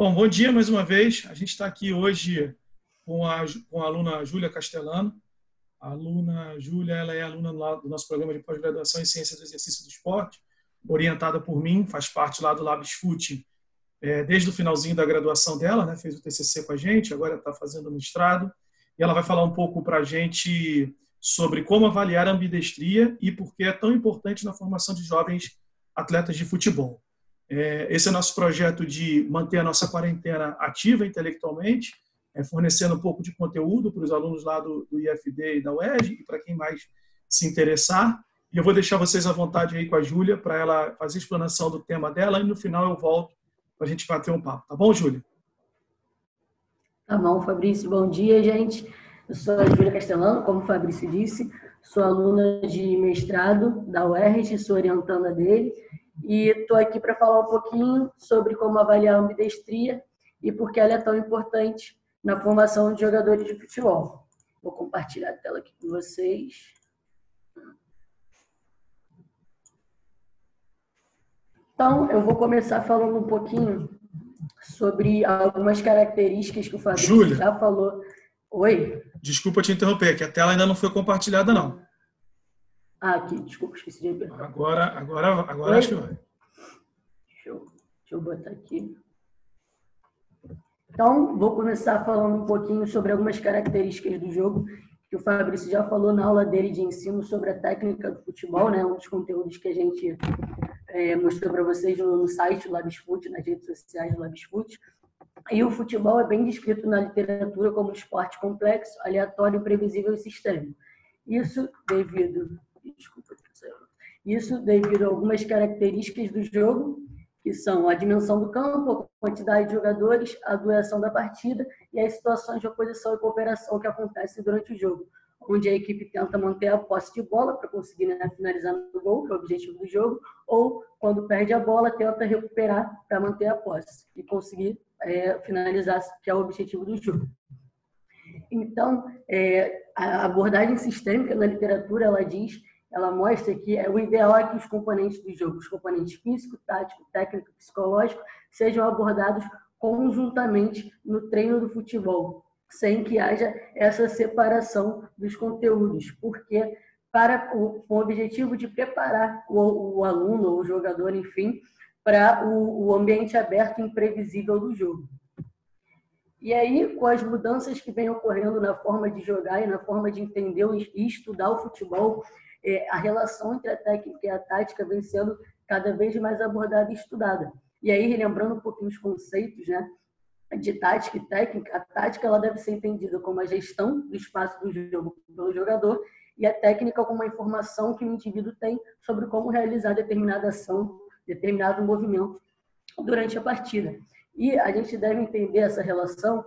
Bom, bom dia mais uma vez. A gente está aqui hoje com a, com a aluna Júlia Castellano. A aluna Júlia ela é aluna do nosso programa de pós-graduação em Ciência do Exercício do Esporte, orientada por mim, faz parte lá do Labs Fute é, desde o finalzinho da graduação dela, né? fez o TCC com a gente, agora está fazendo mestrado. E ela vai falar um pouco para a gente sobre como avaliar a ambidestria e por que é tão importante na formação de jovens atletas de futebol. É, esse é nosso projeto de manter a nossa quarentena ativa intelectualmente, é, fornecendo um pouco de conteúdo para os alunos lá do, do IFD e da UERJ e para quem mais se interessar. E eu vou deixar vocês à vontade aí com a Júlia para ela fazer a explanação do tema dela e no final eu volto para a gente bater um papo. Tá bom, Júlia? Tá bom, Fabrício. Bom dia, gente. Eu sou a Júlia Castellano, como o Fabrício disse, sou aluna de mestrado da UERJ, sou orientanda dele e estou aqui para falar um pouquinho sobre como avaliar a ambidestria e por que ela é tão importante na formação de jogadores de futebol. Vou compartilhar a tela aqui com vocês. Então, eu vou começar falando um pouquinho sobre algumas características que o Fabrício Júlia, já falou. Oi? Desculpa te interromper, que a tela ainda não foi compartilhada, não. Ah, aqui, desculpa, esqueci de apertar. Agora, agora, agora acho que vai. Deixa eu, deixa eu botar aqui. Então, vou começar falando um pouquinho sobre algumas características do jogo que o Fabrício já falou na aula dele de ensino sobre a técnica do futebol, né? Um dos conteúdos que a gente é, mostrou para vocês no, no site do Labsfoot, nas redes sociais do Labsfoot. E o futebol é bem descrito na literatura como um esporte complexo, aleatório, previsível e sistêmico. Isso devido Desculpa, isso devido a algumas características do jogo, que são a dimensão do campo, a quantidade de jogadores, a duração da partida e as situações de oposição e cooperação que acontecem durante o jogo, onde a equipe tenta manter a posse de bola para conseguir né, finalizar no gol, que é o objetivo do jogo, ou quando perde a bola, tenta recuperar para manter a posse e conseguir é, finalizar, que é o objetivo do jogo. Então, é, a abordagem sistêmica na literatura, ela diz ela mostra que é, o ideal é que os componentes do jogo, os componentes físico, tático, técnico, psicológico, sejam abordados conjuntamente no treino do futebol, sem que haja essa separação dos conteúdos, porque para o, com o objetivo de preparar o, o aluno ou o jogador, enfim, para o, o ambiente aberto e imprevisível do jogo. E aí, com as mudanças que vêm ocorrendo na forma de jogar e na forma de entender e estudar o futebol, é, a relação entre a técnica e a tática vem sendo cada vez mais abordada e estudada. E aí, relembrando um pouquinho os conceitos, né? de tática e técnica, a tática ela deve ser entendida como a gestão do espaço do jogo pelo jogador e a técnica como a informação que o indivíduo tem sobre como realizar determinada ação, determinado movimento durante a partida. E a gente deve entender essa relação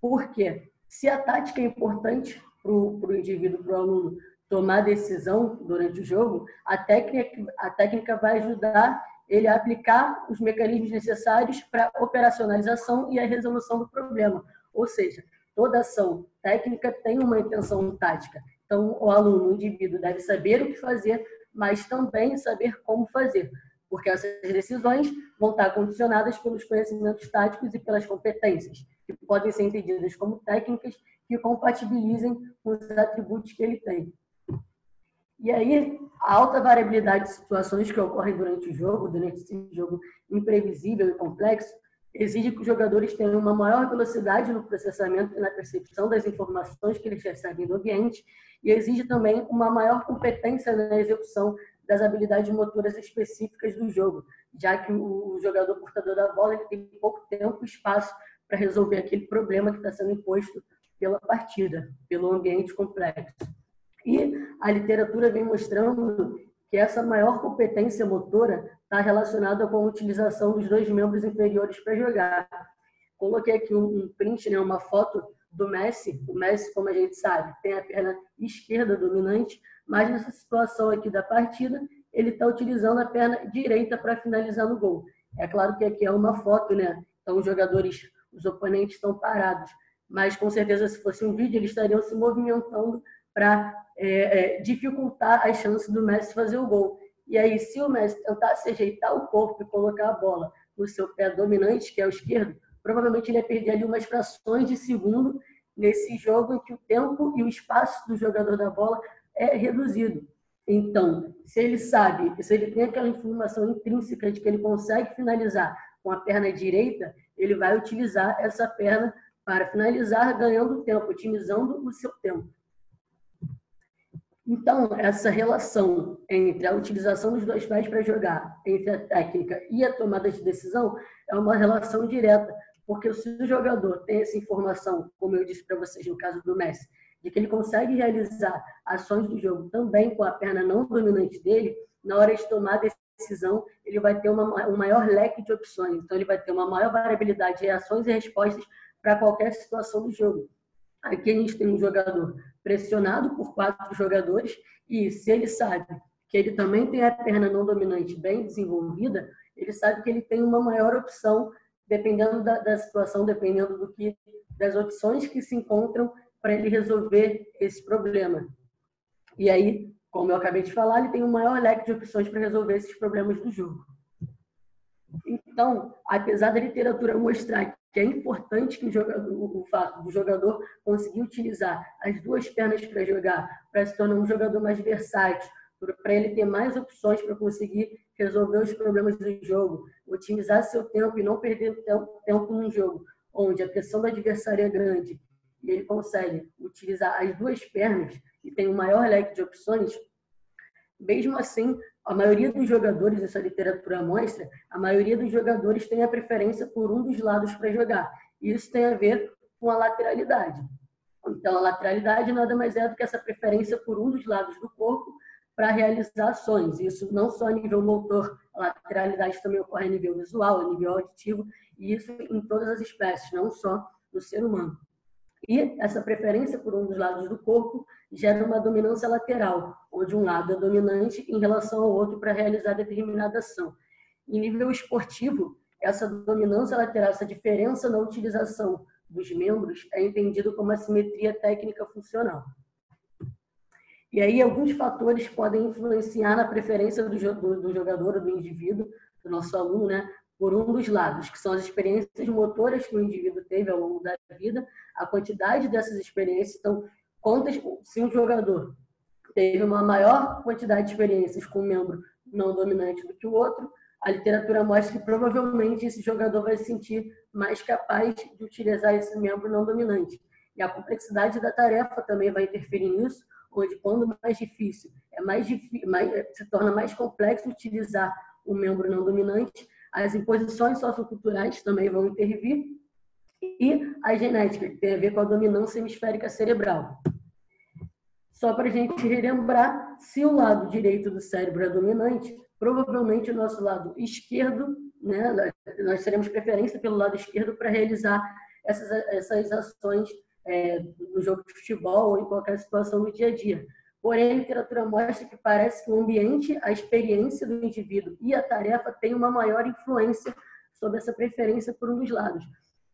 porque se a tática é importante para o indivíduo, para o aluno, tomar decisão durante o jogo, a técnica, a técnica vai ajudar ele a aplicar os mecanismos necessários para operacionalização e a resolução do problema. Ou seja, toda ação técnica tem uma intenção tática. Então, o aluno, o indivíduo, deve saber o que fazer, mas também saber como fazer, porque essas decisões vão estar condicionadas pelos conhecimentos táticos e pelas competências, que podem ser entendidas como técnicas que compatibilizem com os atributos que ele tem. E aí, a alta variabilidade de situações que ocorrem durante o jogo, durante esse jogo imprevisível e complexo, exige que os jogadores tenham uma maior velocidade no processamento e na percepção das informações que eles recebem do ambiente, e exige também uma maior competência na execução das habilidades motoras específicas do jogo, já que o jogador portador da bola ele tem pouco tempo e espaço para resolver aquele problema que está sendo imposto pela partida, pelo ambiente complexo. E a literatura vem mostrando que essa maior competência motora está relacionada com a utilização dos dois membros inferiores para jogar. Coloquei aqui um print, né, uma foto do Messi. O Messi, como a gente sabe, tem a perna esquerda dominante, mas nessa situação aqui da partida, ele está utilizando a perna direita para finalizar no gol. É claro que aqui é uma foto, né? Então os jogadores, os oponentes estão parados, mas com certeza se fosse um vídeo eles estariam se movimentando para é, é, dificultar as chances do Messi fazer o gol. E aí, se o Messi tentasse ajeitar o corpo e colocar a bola no seu pé dominante, que é o esquerdo, provavelmente ele ia perder ali umas frações de segundo nesse jogo em que o tempo e o espaço do jogador da bola é reduzido. Então, se ele sabe, se ele tem aquela informação intrínseca de que ele consegue finalizar com a perna direita, ele vai utilizar essa perna para finalizar, ganhando tempo, otimizando o seu tempo. Então, essa relação entre a utilização dos dois pés para jogar, entre a técnica e a tomada de decisão, é uma relação direta, porque se o jogador tem essa informação, como eu disse para vocês no caso do Messi, de que ele consegue realizar ações do jogo também com a perna não dominante dele, na hora de tomar decisão, ele vai ter uma, um maior leque de opções. Então, ele vai ter uma maior variabilidade de reações e respostas para qualquer situação do jogo. Aqui a gente tem um jogador pressionado por quatro jogadores e se ele sabe que ele também tem a perna não dominante bem desenvolvida, ele sabe que ele tem uma maior opção dependendo da, da situação, dependendo do que das opções que se encontram para ele resolver esse problema. E aí, como eu acabei de falar, ele tem um maior leque de opções para resolver esses problemas do jogo. Então, apesar da literatura mostrar que é importante que o, jogador, o fato do jogador conseguir utilizar as duas pernas para jogar, para se tornar um jogador mais versátil, para ele ter mais opções para conseguir resolver os problemas do jogo, otimizar seu tempo e não perder tempo num jogo onde a pressão do adversário é grande e ele consegue utilizar as duas pernas e tem um maior leque de opções, mesmo assim, a maioria dos jogadores, essa literatura mostra, a maioria dos jogadores tem a preferência por um dos lados para jogar. E isso tem a ver com a lateralidade. Então, a lateralidade nada mais é do que essa preferência por um dos lados do corpo para realizar ações. Isso não só a nível motor, a lateralidade também ocorre a nível visual, a nível auditivo, e isso em todas as espécies, não só no ser humano. E essa preferência por um dos lados do corpo gera uma dominância lateral, onde um lado é dominante em relação ao outro para realizar determinada ação. Em nível esportivo, essa dominância lateral, essa diferença na utilização dos membros é entendido como assimetria técnica funcional. E aí alguns fatores podem influenciar na preferência do, jogador, do indivíduo, do nosso aluno, né, por um dos lados, que são as experiências motoras que o indivíduo teve ao longo da vida, a quantidade dessas experiências. Então, contas, se um jogador teve uma maior quantidade de experiências com um membro não dominante do que o outro, a literatura mostra que provavelmente esse jogador vai se sentir mais capaz de utilizar esse membro não dominante. E a complexidade da tarefa também vai interferir nisso, onde quando mais difícil, é mais, mais se torna mais complexo utilizar o membro não dominante, as imposições socioculturais também vão intervir e a genética, que tem a ver com a dominância hemisférica cerebral. Só para a gente relembrar, se o lado direito do cérebro é dominante, provavelmente o nosso lado esquerdo, né, nós teremos preferência pelo lado esquerdo para realizar essas, essas ações é, no jogo de futebol ou em qualquer situação no dia a dia. Porém, a literatura mostra que parece que o ambiente, a experiência do indivíduo e a tarefa têm uma maior influência sobre essa preferência por um dos lados.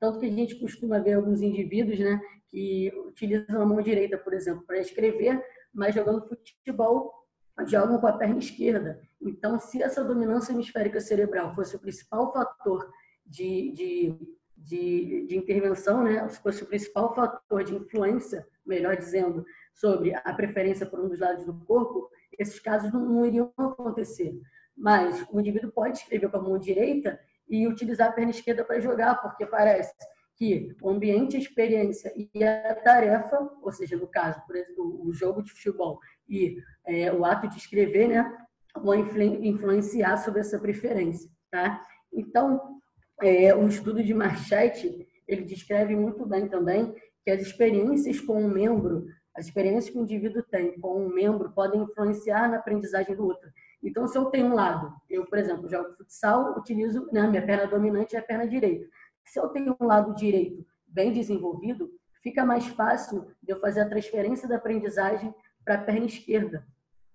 Tanto que a gente costuma ver alguns indivíduos né, que utilizam a mão direita, por exemplo, para escrever, mas jogando futebol jogam com a perna esquerda. Então, se essa dominância hemisférica cerebral fosse o principal fator de, de, de, de intervenção, né, se fosse o principal fator de influência, melhor dizendo, sobre a preferência por um dos lados do corpo, esses casos não, não iriam acontecer. Mas o indivíduo pode escrever com a mão direita e utilizar a perna esquerda para jogar, porque parece que o ambiente, a experiência e a tarefa, ou seja, no caso, por exemplo, o jogo de futebol e é, o ato de escrever, né, vão influenciar sobre essa preferência, tá? Então, é, o estudo de Marchetti, ele descreve muito bem também que as experiências com um membro as experiências que o indivíduo tem com um membro podem influenciar na aprendizagem do outro. Então, se eu tenho um lado, eu, por exemplo, jogo futsal, utilizo, né, minha perna dominante é a perna direita. Se eu tenho um lado direito bem desenvolvido, fica mais fácil de eu fazer a transferência da aprendizagem para a perna esquerda.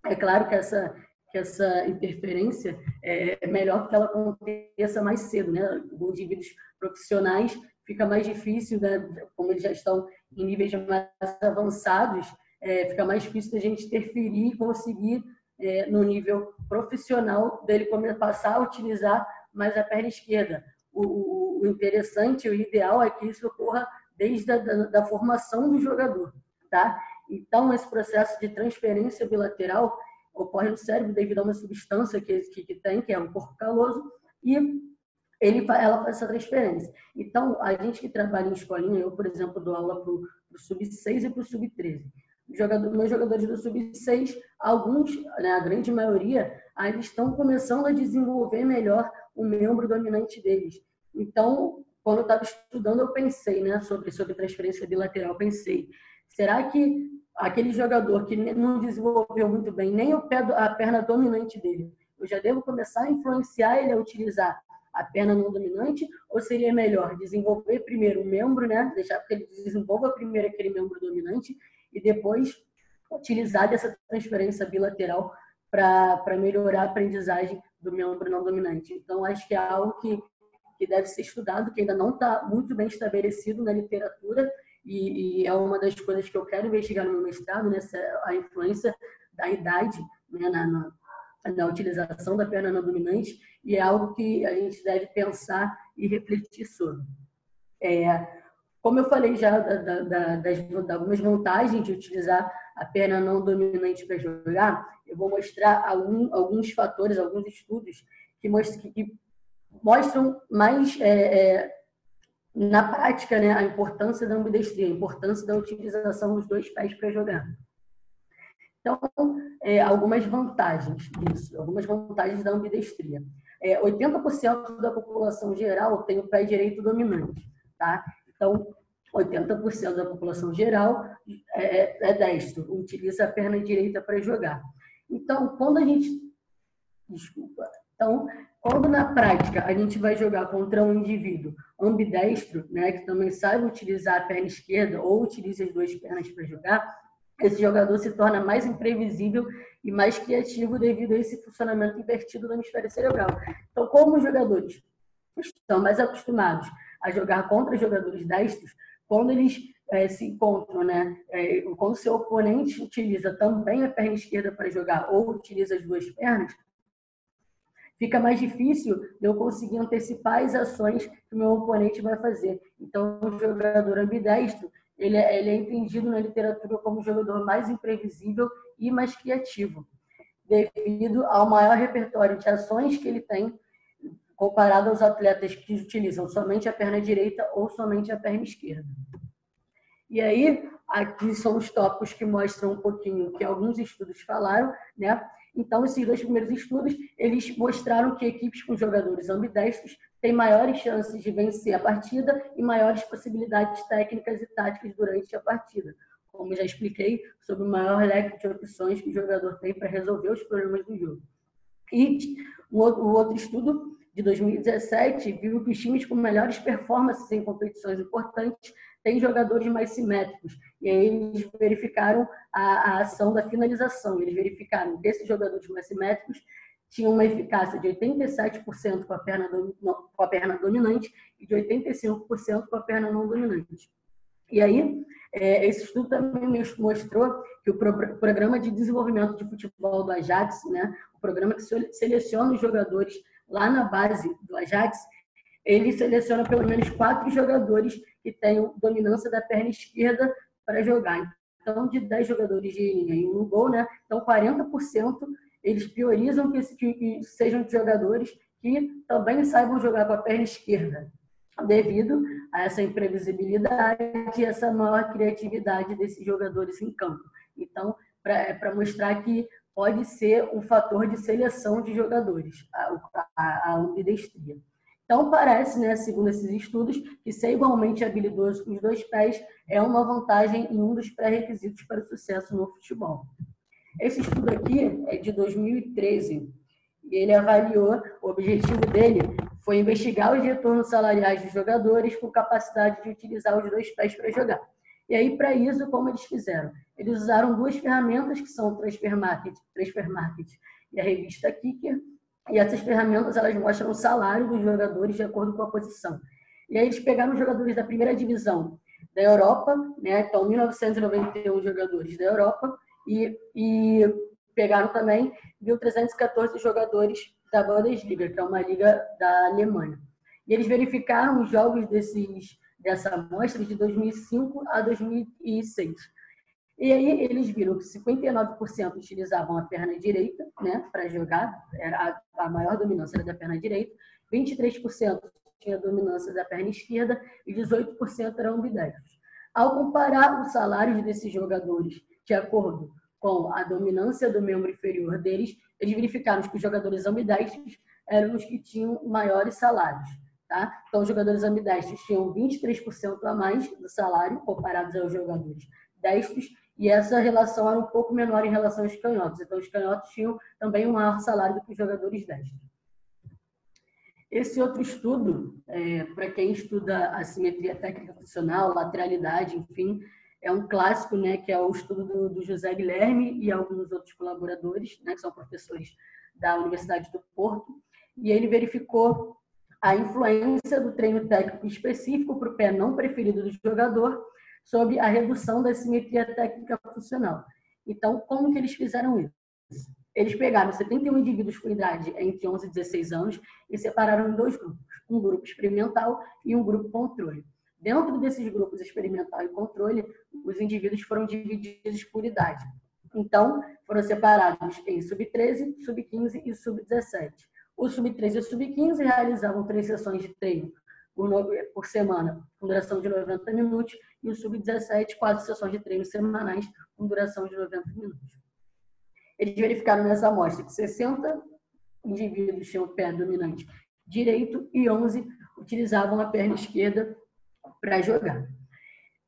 É claro que essa que essa interferência é melhor que ela aconteça mais cedo, né? Indivíduos profissionais fica mais difícil, né? como eles já estão em níveis mais avançados, é, fica mais difícil da gente interferir e conseguir, é, no nível profissional, dele passar a utilizar mais a perna esquerda. O, o, interessante, o ideal é que isso ocorra desde a da, da formação do jogador, tá? Então, esse processo de transferência bilateral ocorre no cérebro devido a uma substância que, que, que tem, que é um corpo caloso, e ele, ela faz essa transferência. Então, a gente que trabalha em escolinha, eu, por exemplo, dou aula para o sub-6 e para o sub-13. Jogador, meus jogadores do sub-6, alguns, né, a grande maioria, ainda estão começando a desenvolver melhor o membro dominante deles. Então, quando eu estava estudando, eu pensei né, sobre, sobre transferência bilateral, pensei, será que aquele jogador que não desenvolveu muito bem nem o pé, a perna dominante dele, eu já devo começar a influenciar ele a utilizar a perna não dominante, ou seria melhor desenvolver primeiro o membro, né? deixar que ele desenvolva primeiro aquele membro dominante e depois utilizar dessa transferência bilateral para melhorar a aprendizagem do membro não dominante. Então, acho que é algo que, que deve ser estudado, que ainda não está muito bem estabelecido na literatura, e, e, é uma das coisas que eu quero investigar no meu mestrado, né, a influência da idade né, na, na, na utilização da perna não dominante, e é algo que a gente deve pensar e refletir sobre. É, como eu falei já da, da, das, de algumas vantagens de utilizar a perna não dominante para jogar, eu vou mostrar algum, alguns fatores, alguns estudos que mostram, que mostram mais é, é, na prática né, a importância da ambidestria, a importância da utilização dos dois pés para jogar. Então, é, algumas vantagens disso, algumas vantagens da ambidestria. É, 80% da população geral tem o pé direito dominante, tá? Então, 80% da população geral é, é destro, utiliza a perna direita para jogar. Então, quando a gente. Desculpa. Então, quando na prática a gente vai jogar contra um indivíduo ambidestro, né, que também sabe utilizar a perna esquerda ou utiliza as duas pernas para jogar, esse jogador se torna mais imprevisível e mais criativo devido a esse funcionamento invertido do hemisfério cerebral. Então, como os jogadores estão mais acostumados a jogar contra jogadores destros, quando eles é, se encontram, né, é, quando seu oponente utiliza também a perna esquerda para jogar ou utiliza as duas pernas, fica mais difícil eu conseguir antecipar as ações que o meu oponente vai fazer. Então, o jogador ambidestro, ele é, ele é entendido na literatura como o jogador mais imprevisível e mais criativo, devido ao maior repertório de ações que ele tem comparado aos atletas que utilizam somente a perna direita ou somente a perna esquerda. E aí, aqui são os tópicos que mostram um pouquinho que alguns estudos falaram, né? Então, esses dois primeiros estudos, eles mostraram que equipes com jogadores ambidestros têm maiores chances de vencer a partida e maiores possibilidades técnicas e táticas durante a partida. Como já expliquei, sobre o maior leque de opções que o jogador tem para resolver os problemas do jogo. E o outro estudo de 2017 viu que os times com melhores performances em competições importantes têm jogadores mais simétricos. E aí eles verificaram a, a ação da finalização. Eles verificaram que esses jogadores mais simétricos tinham uma eficácia de 87% com a, perna, com a perna dominante e de 85% com a perna não dominante. E aí, é, esse estudo também mostrou que o programa de desenvolvimento de futebol do Ajax, né, o programa que seleciona os jogadores lá na base do Ajax, ele seleciona pelo menos quatro jogadores que tenham dominância da perna esquerda para jogar. Então, de 10 jogadores de em um gol, né? Então, 40% eles priorizam que, que sejam jogadores que também saibam jogar com a perna esquerda, devido a essa imprevisibilidade e essa maior criatividade desses jogadores em campo. Então, para mostrar que pode ser um fator de seleção de jogadores, a, a, a ambidestria. Então, parece, né, segundo esses estudos, que ser igualmente habilidoso com os dois pés é uma vantagem e um dos pré-requisitos para o sucesso no futebol. Esse estudo aqui é de 2013 e ele avaliou, o objetivo dele foi investigar os retornos salariais dos jogadores com capacidade de utilizar os dois pés para jogar. E aí, para isso, como eles fizeram? Eles usaram duas ferramentas que são o Transfer Market, Transfer Market e a revista Kicker. E essas ferramentas elas mostram o salário dos jogadores de acordo com a posição. E aí eles pegaram os jogadores da primeira divisão da Europa, né? Então, 1991 jogadores da Europa e, e pegaram também 1.314 jogadores da Bundesliga, que é uma liga da Alemanha. E eles verificaram os jogos desses, dessa amostra de 2005 a 2006. E aí eles viram que 59% utilizavam a perna direita né, para jogar, era a, maior dominância era da perna direita, 23% tinha dominância da perna esquerda e 18% eram ambidestros. Ao comparar os salários desses jogadores de acordo com a dominância do membro inferior deles, eles verificaram que os jogadores ambidestros eram os que tinham maiores salários. Tá? Então, os jogadores ambidestros tinham 23% a mais do salário comparados aos jogadores destros, e essa relação era um pouco menor em relação aos canhotos. Então, os canhotos tinham também um maior salário do que os jogadores destros. Esse outro estudo, é, para quem estuda assimetria técnica funcional, lateralidade, enfim, é um clássico, né, que é o estudo do, do José Guilherme e alguns outros colaboradores, né, que são professores da Universidade do Porto, e ele verificou a influência do treino técnico específico para o pé não preferido do jogador sobre a redução da simetria técnica funcional. Então, como que eles fizeram isso? Eles pegaram 71 indivíduos com idade entre 11 e 16 anos e separaram em dois grupos, um grupo experimental e um grupo controle. Dentro desses grupos experimental e controle, os indivíduos foram divididos por idade. Então, foram separados em sub-13, sub-15 e sub-17. O sub-13 e o sub-15 realizavam três sessões de treino por, semana, com duração de 90 minutos, e o sub-17, quatro sessões de treino semanais, com duração de 90 minutos. Eles verificaram nessa amostra que 60 indivíduos tinham pé dominante direito e 11 utilizavam a perna esquerda para jogar.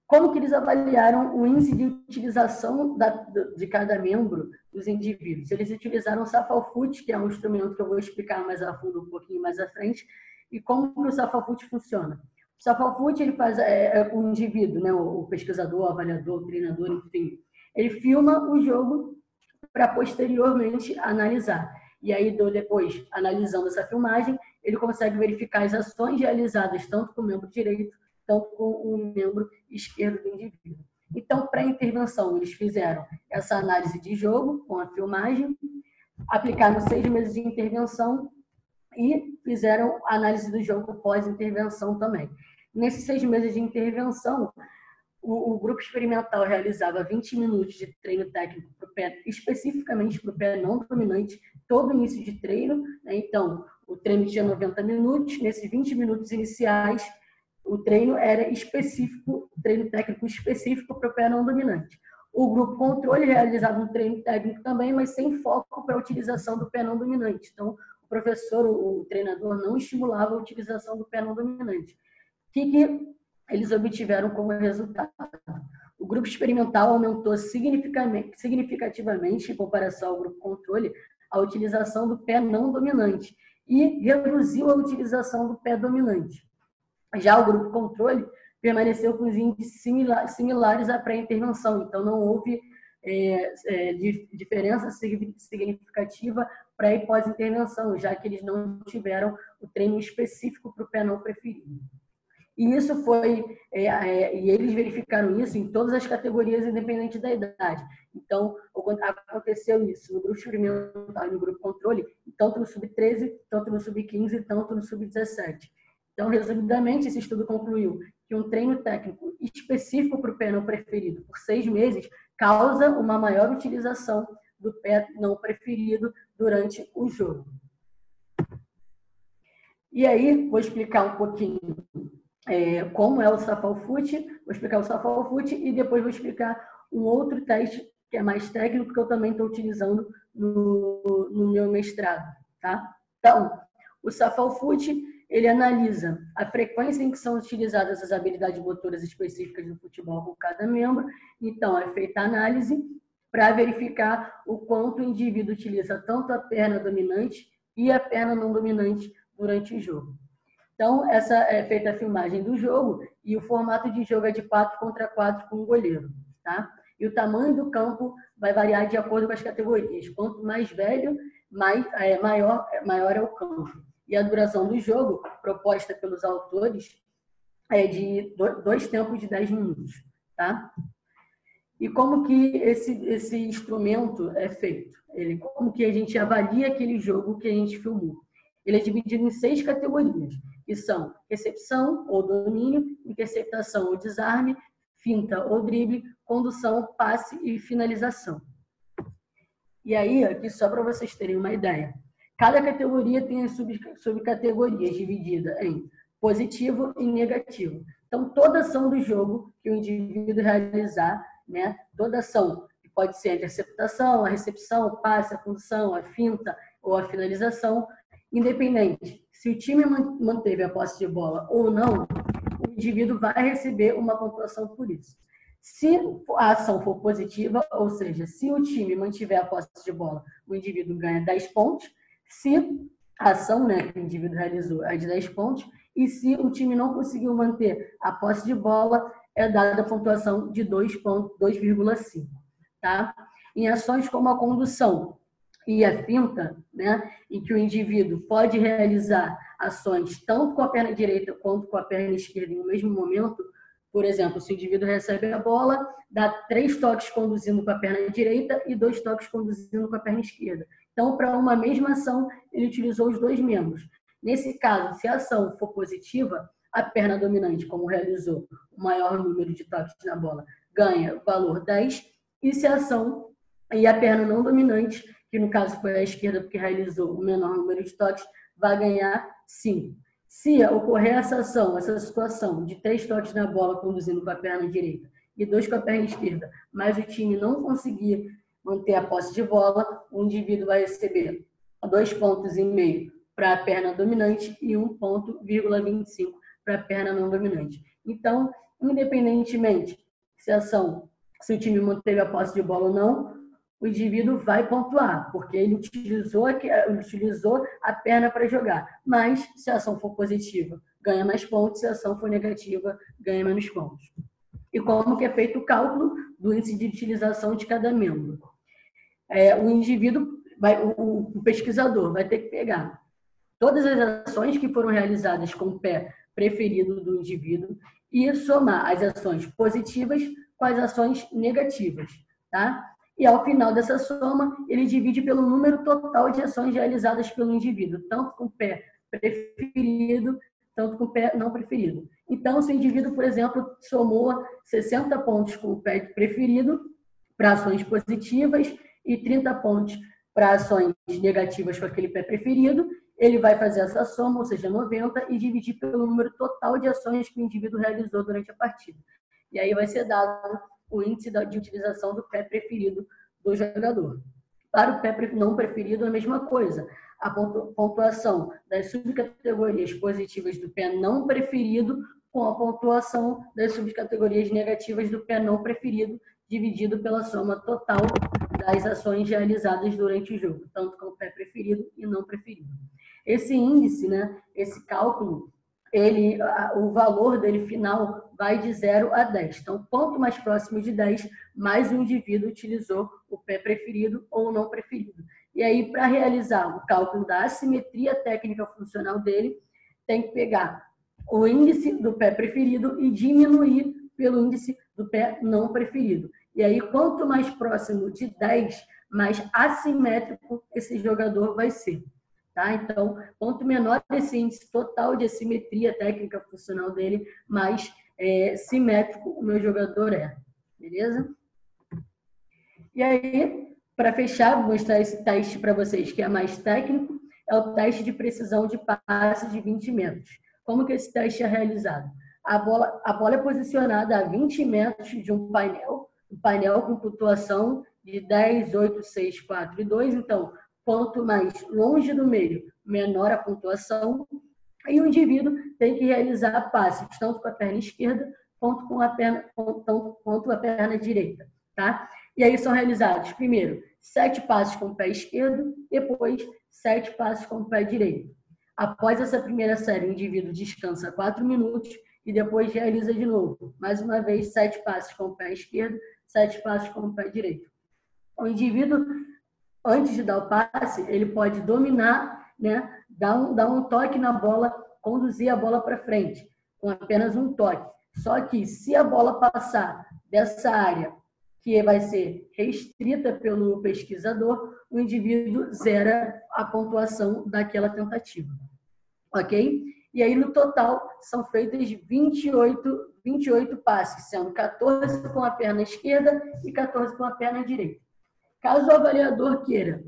Como que eles avaliaram o índice de utilização da, de cada membro dos indivíduos? Eles utilizaram o Safalfoot, que é um instrumento que eu vou explicar mais a fundo um pouquinho mais à frente, e como que o Safalfoot funciona. O Safalfoot, ele faz é, é, o indivíduo, né, o pesquisador, o avaliador, o treinador, enfim, ele filma o jogo para posteriormente analisar. E aí, depois, analisando essa filmagem, ele consegue verificar as ações realizadas tanto com o membro direito, tanto com o membro esquerdo do indivíduo. Então, para a intervenção, eles fizeram essa análise de jogo com a filmagem, aplicaram seis meses de intervenção e fizeram análise do jogo pós-intervenção também. Nesses seis meses de intervenção, o, o, grupo experimental realizava 20 minutos de treino técnico para o pé, especificamente para o pé não dominante, todo início de treino. Né? Então, o treino tinha 90 minutos. Nesses 20 minutos iniciais, o treino era específico, treino técnico específico para o pé não dominante. O grupo controle realizava um treino técnico também, mas sem foco para a utilização do pé não dominante. Então, o professor, o treinador, não estimulava a utilização do pé não dominante. O que, que eles obtiveram como resultado? O grupo experimental aumentou significativamente, em comparação ao grupo controle, a utilização do pé não dominante e reduziu a utilização do pé dominante. Já o grupo controle permaneceu com os índices similares à pré-intervenção, então não houve é, é, diferença significativa pré e pós-intervenção, já que eles não tiveram o treino específico para o pé não preferido. E isso foi, é, é, e eles verificaram isso em todas as categorias, independente da idade. Então, aconteceu isso no grupo experimental e no grupo controle, tanto no sub-13, tanto no sub-15, tanto no sub-17. Então, resumidamente, esse estudo concluiu que um treino técnico específico para o pé não preferido por seis meses causa uma maior utilização do pé não preferido durante o jogo. E aí, vou explicar um pouquinho é, como é o Safalfoot, vou explicar o Safalfoot e depois vou explicar um outro teste que é mais técnico que eu também estou utilizando no, no meu mestrado, tá? Então, o Safalfoot ele analisa a frequência em que são utilizadas as habilidades motoras específicas do futebol com cada membro. Então, é feita a análise para verificar o quanto o indivíduo utiliza tanto a perna dominante e a perna não dominante durante o jogo. Então, essa é feita a filmagem do jogo e o formato de jogo é de 4 contra 4 com o goleiro, tá? E o tamanho do campo vai variar de acordo com as categorias. Quanto mais velho, mais, é, maior, maior é o campo. E a duração do jogo, proposta pelos autores, é de dois tempos de 10 minutos, tá? E como que esse, esse instrumento é feito? Ele, como que a gente avalia aquele jogo que a gente filmou? Ele é dividido em seis categorias, que são recepção ou domínio, interceptação ou desarme, finta ou drible, condução, passe e finalização. E aí, aqui só para vocês terem uma ideia, cada categoria tem as subcategorias divididas em positivo e negativo. Então, toda ação do jogo que o indivíduo realizar, né, toda ação pode ser a interceptação, a recepção, o passe, a função, a finta ou a finalização, independente se o time manteve a posse de bola ou não, o indivíduo vai receber uma pontuação por isso. Se a ação for positiva, ou seja, se o time mantiver a posse de bola, o indivíduo ganha 10 pontos. Se a ação né, que o indivíduo realizou é de 10 pontos, e se o time não conseguiu manter a posse de bola, é dada a pontuação de 2,5 tá? Em ações como a condução e a finta, né, em que o indivíduo pode realizar ações tanto com a perna direita quanto com a perna esquerda no mesmo momento, por exemplo, se o indivíduo recebe a bola, dá três toques conduzindo com a perna direita e dois toques conduzindo com a perna esquerda. Então, para uma mesma ação, ele utilizou os dois membros. Nesse caso, se a ação for positiva, a perna dominante, como realizou o maior número de toques na bola, ganha o valor 10 e se a ação e a perna não dominante, que no caso foi a esquerda porque realizou o menor número de toques, vai ganhar 5. Se ocorrer essa ação, essa situação de três toques na bola conduzindo com a perna direita e dois com a perna esquerda, mas o time não conseguir manter a posse de bola, o indivíduo vai receber dois pontos e meio para a perna dominante e um ponto, vírgula 25 para a perna não dominante. Então, independentemente se a ação se o time manteve a posse de bola ou não, o indivíduo vai pontuar, porque ele utilizou, ele utilizou a perna para jogar. Mas, se a ação for positiva, ganha mais pontos, se a ação for negativa, ganha menos pontos. E como que é feito o cálculo do índice de utilização de cada membro? É, o indivíduo, vai, o, o pesquisador vai ter que pegar todas as ações que foram realizadas com o pé preferido do indivíduo e somar as ações positivas com as ações negativas, tá? E ao final dessa soma, ele divide pelo número total de ações realizadas pelo indivíduo, tanto com o pé preferido, tanto com o pé não preferido. Então, se o indivíduo, por exemplo, somou 60 pontos com o pé preferido para ações positivas e 30 pontos para ações negativas com aquele pé preferido, ele vai fazer essa soma, ou seja, 90, e dividir pelo número total de ações que o indivíduo realizou durante a partida. E aí vai ser dado o índice de utilização do pé preferido do jogador. Para o pé não preferido, a mesma coisa. A pontuação das subcategorias positivas do pé não preferido com a pontuação das subcategorias negativas do pé não preferido, dividido pela soma total das ações realizadas durante o jogo, tanto com o pé preferido e não preferido. Esse índice, né, esse cálculo, ele, o valor dele final vai de 0 a 10. Então, quanto mais próximo de 10, mais o indivíduo utilizou o pé preferido ou não preferido. E aí, para realizar o cálculo da assimetria técnica funcional dele, tem que pegar o índice do pé preferido e diminuir pelo índice do pé não preferido. E aí, quanto mais próximo de 10, mais assimétrico esse jogador vai ser. Tá? Então, quanto menor esse índice total de assimetria técnica funcional dele, mais é, simétrico o meu jogador é. Beleza? E aí, para fechar, vou mostrar esse teste para vocês, que é mais técnico, é o teste de precisão de passe de 20 metros. Como que esse teste é realizado? A bola, a bola é posicionada a 20 metros de um painel, um painel com pontuação de 10, 8, 6, 4 e 2. Então, Quanto mais longe do meio, menor a pontuação. E o indivíduo tem que realizar passes tanto com a perna esquerda quanto com a perna, quanto, quanto a perna direita. Tá? E aí são realizados, primeiro, sete passos com o pé esquerdo, depois, sete passos com o pé direito. Após essa primeira série, o indivíduo descansa quatro minutos e depois realiza de novo. Mais uma vez, sete passos com o pé esquerdo, sete passos com o pé direito. O indivíduo antes de dar o passe, ele pode dominar, né, dar, um, dar um toque na bola, conduzir a bola para frente, com apenas um toque. Só que se a bola passar dessa área que vai ser restrita pelo pesquisador, o indivíduo zera a pontuação daquela tentativa. Ok? E aí, no total, são feitas 28, 28 passes, sendo 14 com a perna esquerda e 14 com a perna direita. Caso o avaliador queira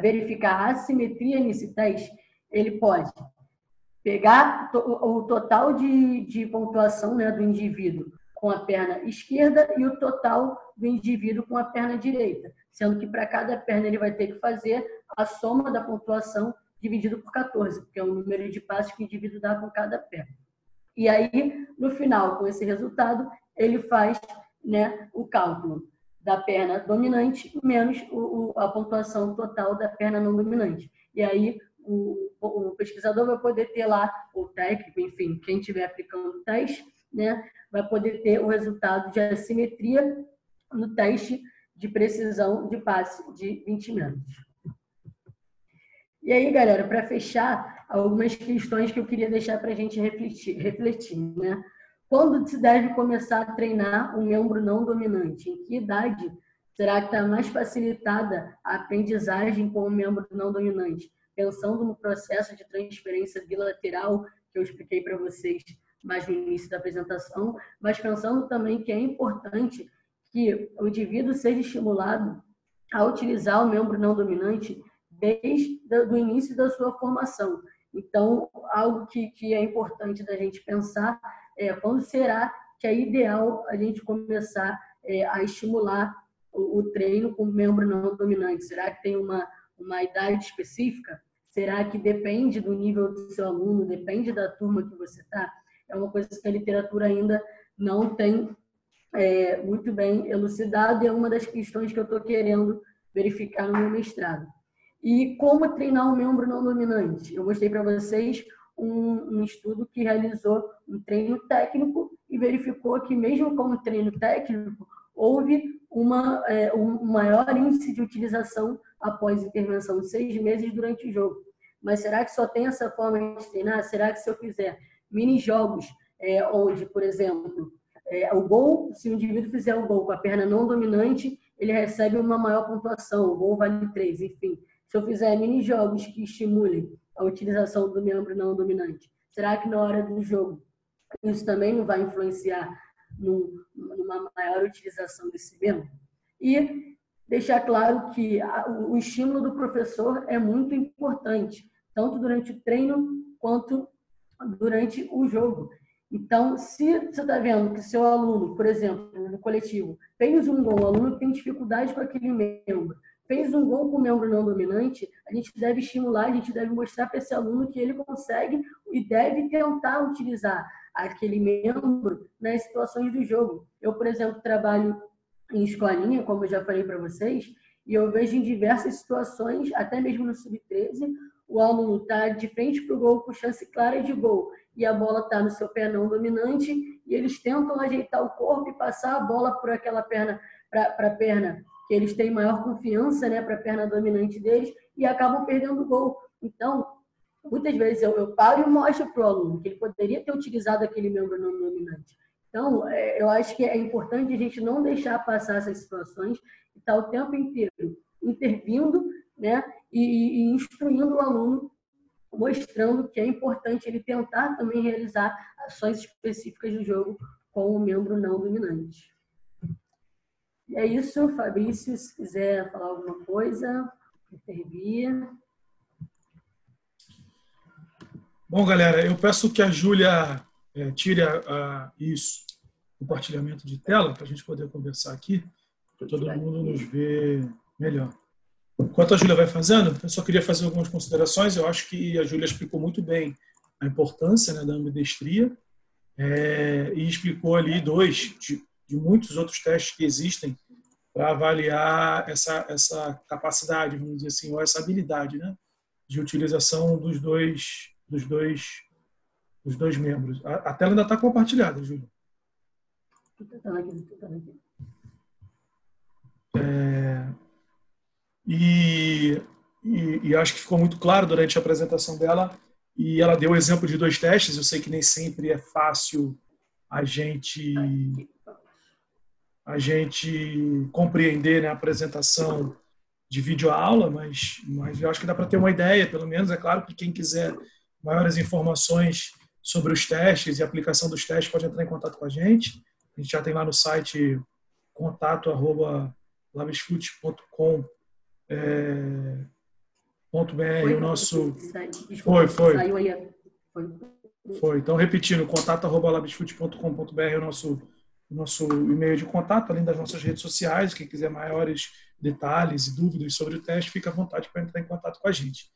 verificar a assimetria nesse teste, ele pode pegar o total de, de pontuação né, do indivíduo com a perna esquerda e o total do indivíduo com a perna direita, sendo que para cada perna ele vai ter que fazer a soma da pontuação dividido por 14, que é o número de passos que o indivíduo dá com cada perna. E aí, no final, com esse resultado, ele faz né, o cálculo da perna dominante menos o, a pontuação total da perna não dominante. E aí, o, o, pesquisador vai poder ter lá, o técnico, enfim, quem estiver aplicando o teste, né, vai poder ter o resultado de assimetria no teste de precisão de passe de 20 minutos. E aí, galera, para fechar, algumas questões que eu queria deixar para a gente refletir, refletir, né? Quando se deve começar a treinar um membro não dominante? Em que idade será que está mais facilitada a aprendizagem com o membro não dominante? Pensando no processo de transferência bilateral que eu expliquei para vocês mais no início da apresentação, mas pensando também que é importante que o indivíduo seja estimulado a utilizar o membro não dominante desde o início da sua formação. Então, algo que, que é importante da gente pensar é quando será que é ideal a gente começar é, a estimular o, o, treino com membro não dominante? Será que tem uma, uma idade específica? Será que depende do nível do seu aluno, depende da turma que você está? É uma coisa que a literatura ainda não tem é, muito bem elucidado e é uma das questões que eu estou querendo verificar no meu mestrado. E como treinar um membro não dominante? Eu mostrei para vocês um, um, estudo que realizou um treino técnico e verificou que, mesmo com o treino técnico, houve uma, é, um maior índice de utilização após intervenção seis meses durante o jogo. Mas será que só tem essa forma de treinar? Será que se eu fizer mini-jogos, é, onde, por exemplo, é, o gol, se o indivíduo fizer o gol com a perna não dominante, ele recebe uma maior pontuação, o gol vale 3, enfim se eu fizer mini jogos que estimulem a utilização do membro não dominante, será que na hora do jogo isso também não vai influenciar numa maior utilização desse membro? E deixar claro que o estímulo do professor é muito importante, tanto durante o treino quanto durante o jogo. Então, se você está vendo que seu aluno, por exemplo, no coletivo, fez um gol, o aluno tem dificuldade com aquele membro, fez um gol com o membro não dominante, a gente deve estimular, a gente deve mostrar para esse aluno que ele consegue e deve tentar utilizar aquele membro nas situações do jogo. Eu, por exemplo, trabalho em escolinha, como eu já falei para vocês, e eu vejo em diversas situações, até mesmo no sub-13, o aluno está de frente para o gol com chance clara de gol e a bola está no seu pé não dominante e eles tentam ajeitar o corpo e passar a bola por aquela perna para a perna que eles têm maior confiança né, para a perna dominante deles e acabam perdendo o gol. Então, muitas vezes eu, eu paro e mostro para o aluno que ele poderia ter utilizado aquele membro não dominante. Então, é, eu acho que é importante a gente não deixar passar essas situações e estar tá o tempo inteiro intervindo né, e, e instruindo o aluno, mostrando que é importante ele tentar também realizar ações específicas do jogo com o membro não dominante. E é isso, Fabrício, se quiser falar alguma coisa, intervir. Bom, galera, eu peço que a Júlia é, tire a, a, isso, compartilhamento de tela, para a gente poder conversar aqui, para todo mundo nos ver melhor. Enquanto a Júlia vai fazendo, eu só queria fazer algumas considerações. Eu acho que a Júlia explicou muito bem a importância né, da ambidestria é, e explicou ali dois, de, muitos outros testes que existem para avaliar essa, essa capacidade, vamos dizer assim, ou essa habilidade, né, de utilização dos dois, dos dois, dos dois membros. A, a tela ainda está compartilhada, Júlio. É, e, e, e, acho que ficou muito claro durante a apresentação dela. E ela deu o exemplo de dois testes. Eu sei que nem sempre é fácil a gente a gente compreender né, a apresentação de vídeo aula, mas, mas eu acho que dá para ter uma ideia, pelo menos. É claro que quem quiser maiores informações sobre os testes e aplicação dos testes pode entrar em contato com a gente. A gente já tem lá no site contato arroba labisfute.com é, ponto BR, o nosso... Foi, foi. Foi. Então, repetindo, contato arroba labisfute.com.br é o nosso nosso e-mail de contato, além das nossas redes sociais. Quem quiser maiores detalhes e dúvidas sobre o teste, fica à vontade para entrar em contato com a gente.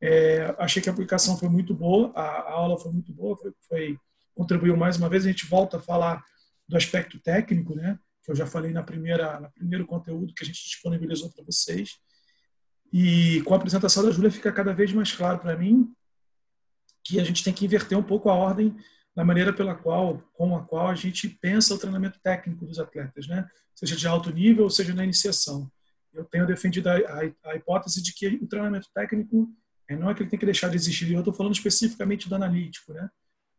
É, achei que a aplicação foi muito boa, a, a aula foi muito boa, foi, foi, contribuiu mais uma vez. A gente volta a falar do aspecto técnico, né? Que eu já falei na primeira, no primeiro conteúdo que a gente disponibilizou para vocês. E com a apresentação da Júlia fica cada vez mais claro para mim que a gente tem que inverter um pouco a ordem da maneira pela qual, com a qual a gente pensa o treinamento técnico dos atletas, né? Seja de alto nível seja na iniciação. Eu tenho defendido a, a, a hipótese de que o treinamento técnico é, não é que ele tem que deixar de existir. Eu estou falando especificamente do analítico, né?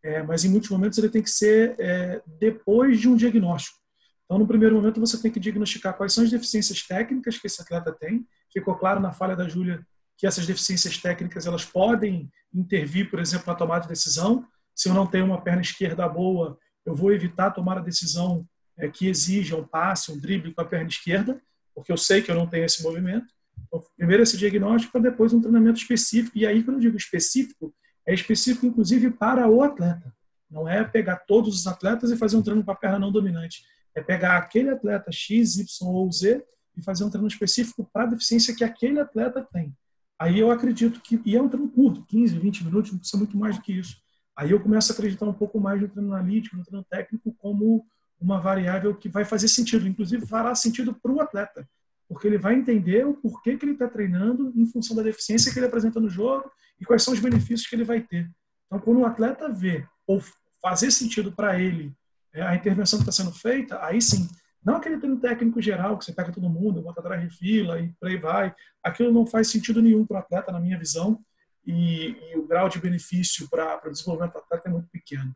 É, mas em muitos momentos ele tem que ser é, depois de um diagnóstico. Então, no primeiro momento, você tem que diagnosticar quais são as deficiências técnicas que esse atleta tem. Ficou claro na falha da Júlia que essas deficiências técnicas elas podem intervir, por exemplo, na tomada de decisão, se eu não tenho uma perna esquerda boa, eu vou evitar tomar a decisão é, que exija um passe, um drible com a perna esquerda, porque eu sei que eu não tenho esse movimento. Então, primeiro esse diagnóstico, depois um treinamento específico. E aí, quando eu digo específico, é específico inclusive para o atleta. Não é pegar todos os atletas e fazer um treino com a perna não dominante. É pegar aquele atleta X, Y ou Z e fazer um treino específico para a deficiência que aquele atleta tem. Aí eu acredito que, e é um treino curto, 15, 20 minutos, não precisa muito mais do que isso. Aí eu começo a acreditar um pouco mais no treino analítico, no treino técnico, como uma variável que vai fazer sentido, inclusive fará sentido para o atleta, porque ele vai entender o porquê que ele está treinando em função da deficiência que ele apresenta no jogo e quais são os benefícios que ele vai ter. Então, quando o atleta vê ou fazer sentido para ele é, a intervenção que está sendo feita, aí sim, não aquele treino técnico geral que você pega todo mundo, bota atrás de fila e por aí vai. Aquilo não faz sentido nenhum para o atleta, na minha visão e, e o grau de benefício para o desenvolvimento do atleta é muito pequeno.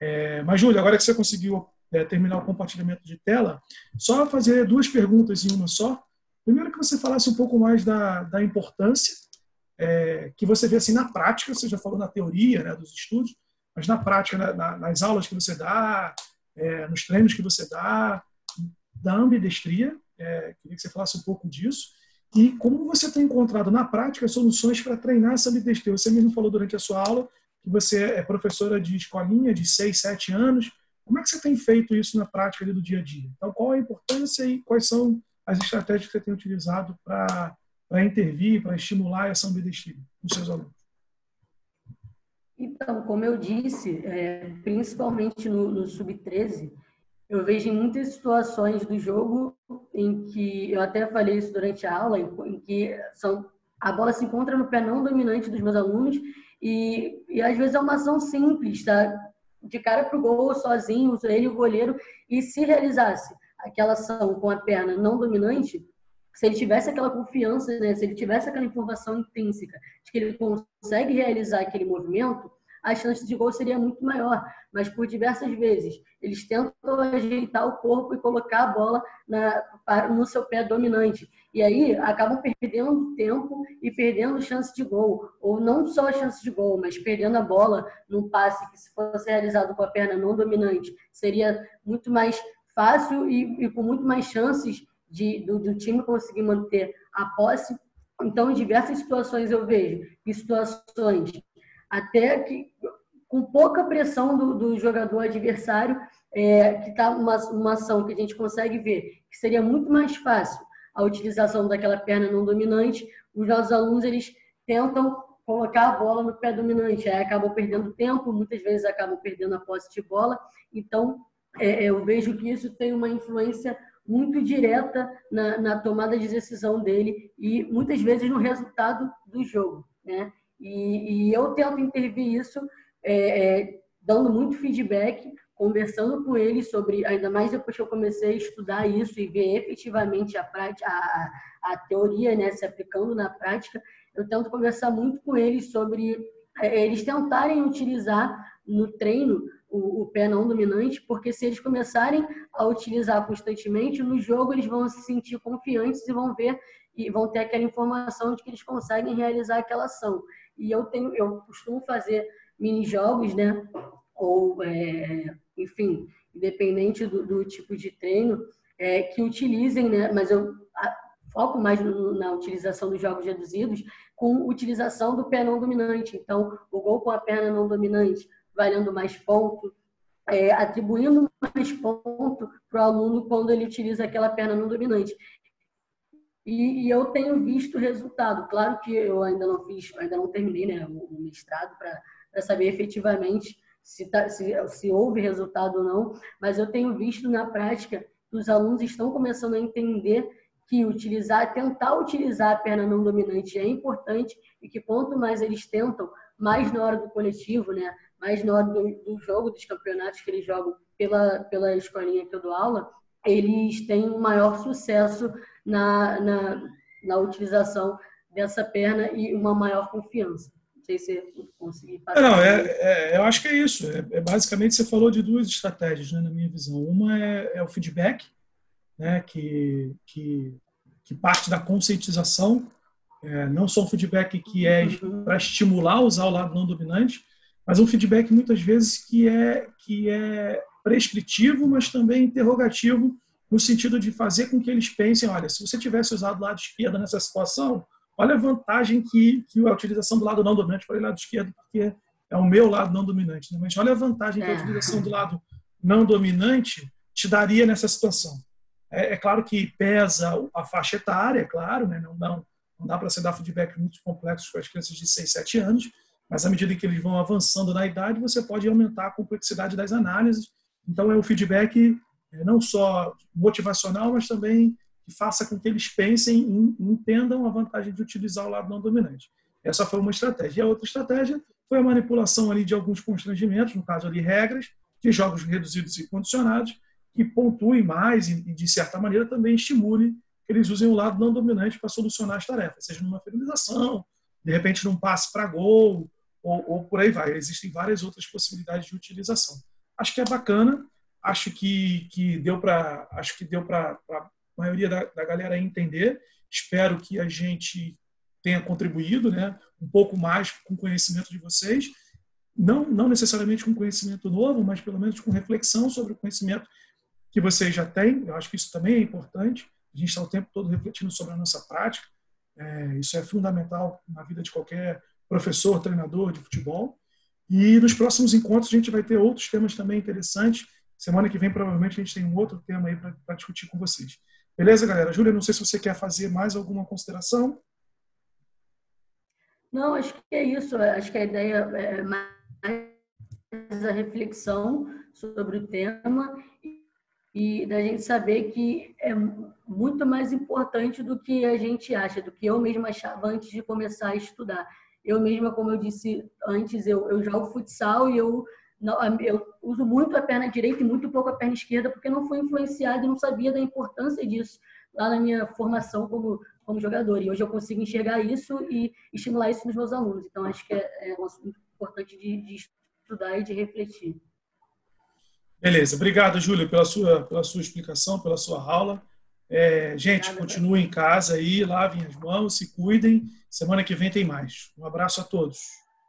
É, mas, Júlia, agora que você conseguiu é, terminar o compartilhamento de tela, só fazer duas perguntas em uma só. Primeiro, que você falasse um pouco mais da, da importância é, que você vê assim na prática, você já falou na teoria né, dos estudos, mas na prática, na, nas aulas que você dá, é, nos treinos que você dá, da ambidestria, é, queria que você falasse um pouco disso. E como você tem encontrado na prática soluções para treinar essa ambidestria? Você mesmo falou durante a sua aula que você é professora de escolinha de 6, 7 anos. Como é que você tem feito isso na prática do dia a dia? Então, qual a importância e quais são as estratégias que você tem utilizado para intervir, para estimular essa ambidestria nos seus alunos? Então, como eu disse, é, principalmente no, no Sub-13, eu vejo em muitas situações do jogo em que, eu até falei isso durante a aula, em, que são, a bola se encontra no pé não dominante dos meus alunos e, e às vezes é uma ação simples, tá? De cara para o gol, sozinho, ele o goleiro, e se realizasse aquela ação com a perna não dominante, se ele tivesse aquela confiança, né, se ele tivesse aquela informação intrínseca de que ele consegue realizar aquele movimento, a chance de gol seria muito maior. Mas por diversas vezes eles tentam ajeitar o corpo e colocar a bola na, no seu pé dominante. E aí acabam perdendo tempo e perdendo chance de gol. Ou não só a chance de gol, mas perdendo a bola num passe que, se fosse realizado com a perna não dominante, seria muito mais fácil e, e com muito mais chances de, do, do time conseguir manter a posse. Então, em diversas situações eu vejo, situações até que com pouca pressão do, do jogador adversário, é, que está uma, uma ação que a gente consegue ver que seria muito mais fácil a utilização daquela perna não dominante, os nossos alunos eles tentam colocar a bola no pé dominante, aí acabam perdendo tempo, muitas vezes acabam perdendo a posse de bola, então é, eu vejo que isso tem uma influência muito direta na, na tomada de decisão dele e muitas vezes no resultado do jogo, né? E, e eu tento intervir isso, é, é, dando muito feedback, conversando com eles sobre, ainda mais depois que eu comecei a estudar isso e ver efetivamente a, prática, a, a teoria né, se aplicando na prática, eu tento conversar muito com eles sobre é, eles tentarem utilizar no treino o, o, pé não dominante, porque se eles começarem a utilizar constantemente no jogo, eles vão se sentir confiantes e vão ver e vão ter aquela informação de que eles conseguem realizar aquela ação. E eu tenho, eu costumo fazer mini jogos, né? Ou, é, enfim, independente do, do, tipo de treino, é, que utilizem, né? Mas eu foco mais no, na utilização dos jogos reduzidos com utilização do pé não dominante. Então, o gol com a perna não dominante, valendo mais ponto, é, atribuindo mais ponto para o aluno quando ele utiliza aquela perna não dominante. E, e, eu tenho visto resultado. Claro que eu ainda não fiz, ainda não terminei né, o, o mestrado para saber efetivamente se, tá, se, se houve resultado ou não, mas eu tenho visto na prática que os alunos estão começando a entender que utilizar, tentar utilizar a perna não dominante é importante e que quanto mais eles tentam, mais na hora do coletivo, né, mais na hora do, do jogo, dos campeonatos que eles jogam pela, pela escolinha que eu dou aula, eles têm um maior sucesso na, na, na utilização dessa perna e uma maior confiança. Não sei se eu consegui passar. Não, é, é, eu acho que é isso. É, é, basicamente, você falou de duas estratégias, né, na minha visão. Uma é, é o feedback, né, que, que, que parte da conscientização, é, não só um feedback que é uhum. para estimular usar o lado não dominante, mas um feedback muitas vezes que é, que é prescritivo, mas também interrogativo, no sentido de fazer com que eles pensem, olha, se você tivesse usado o lado esquerdo nessa situação, olha a vantagem que, que a utilização do lado não dominante, falei lado esquerdo porque é o meu lado não dominante, né? mas olha a vantagem que a é. utilização do lado não dominante te daria nessa situação. É, é claro que pesa a faixa etária, claro, né? não, não, não dá para você dar feedback muito complexo para as crianças de 6, 7 anos, mas à medida que eles vão avançando na idade, você pode aumentar a complexidade das análises. Então, é um feedback é, não só motivacional, mas também que faça com que eles pensem e entendam a vantagem de utilizar o lado não dominante. Essa foi uma estratégia. E a outra estratégia foi a manipulação ali de alguns constrangimentos, no caso ali regras, de jogos reduzidos e condicionados, que pontuem mais e, de certa maneira, também estimule que eles usem o lado não dominante para solucionar as tarefas, seja numa finalização, de repente num passe para gol, ou, ou por aí vai. Existem várias outras possibilidades de utilização. Acho que é bacana, acho que, que deu para acho que deu para a maioria da, da galera entender. Espero que a gente tenha contribuído, né, um pouco mais com o conhecimento de vocês, não não necessariamente com conhecimento novo, mas pelo menos com reflexão sobre o conhecimento que vocês já têm. Eu acho que isso também é importante. A gente está o tempo todo refletindo sobre a nossa prática. É, isso é fundamental na vida de qualquer professor, treinador de futebol. E nos próximos encontros a gente vai ter outros temas também interessantes. Semana que vem provavelmente a gente tem um outro tema aí para discutir com vocês. Beleza, galera? Júlia, não sei se você quer fazer mais alguma consideração. Não, acho que é isso. Acho que a ideia é mais a reflexão sobre o tema e da gente saber que é muito mais importante do que a gente acha, do que eu mesma achava antes de começar a estudar. Eu mesma, como eu disse antes, eu, eu jogo futsal e eu, eu uso muito a perna direita e muito pouco a perna esquerda, porque não fui influenciado e não sabia da importância disso lá na minha formação como, como jogador. E hoje eu consigo enxergar isso e estimular isso nos meus alunos. Então, acho que é, é um assunto importante de, de estudar e de refletir. Beleza. Obrigado, Júlia, pela sua, pela sua explicação, pela sua aula. É, gente, continuem em casa aí, lavem as mãos, se cuidem. Semana que vem tem mais. Um abraço a todos.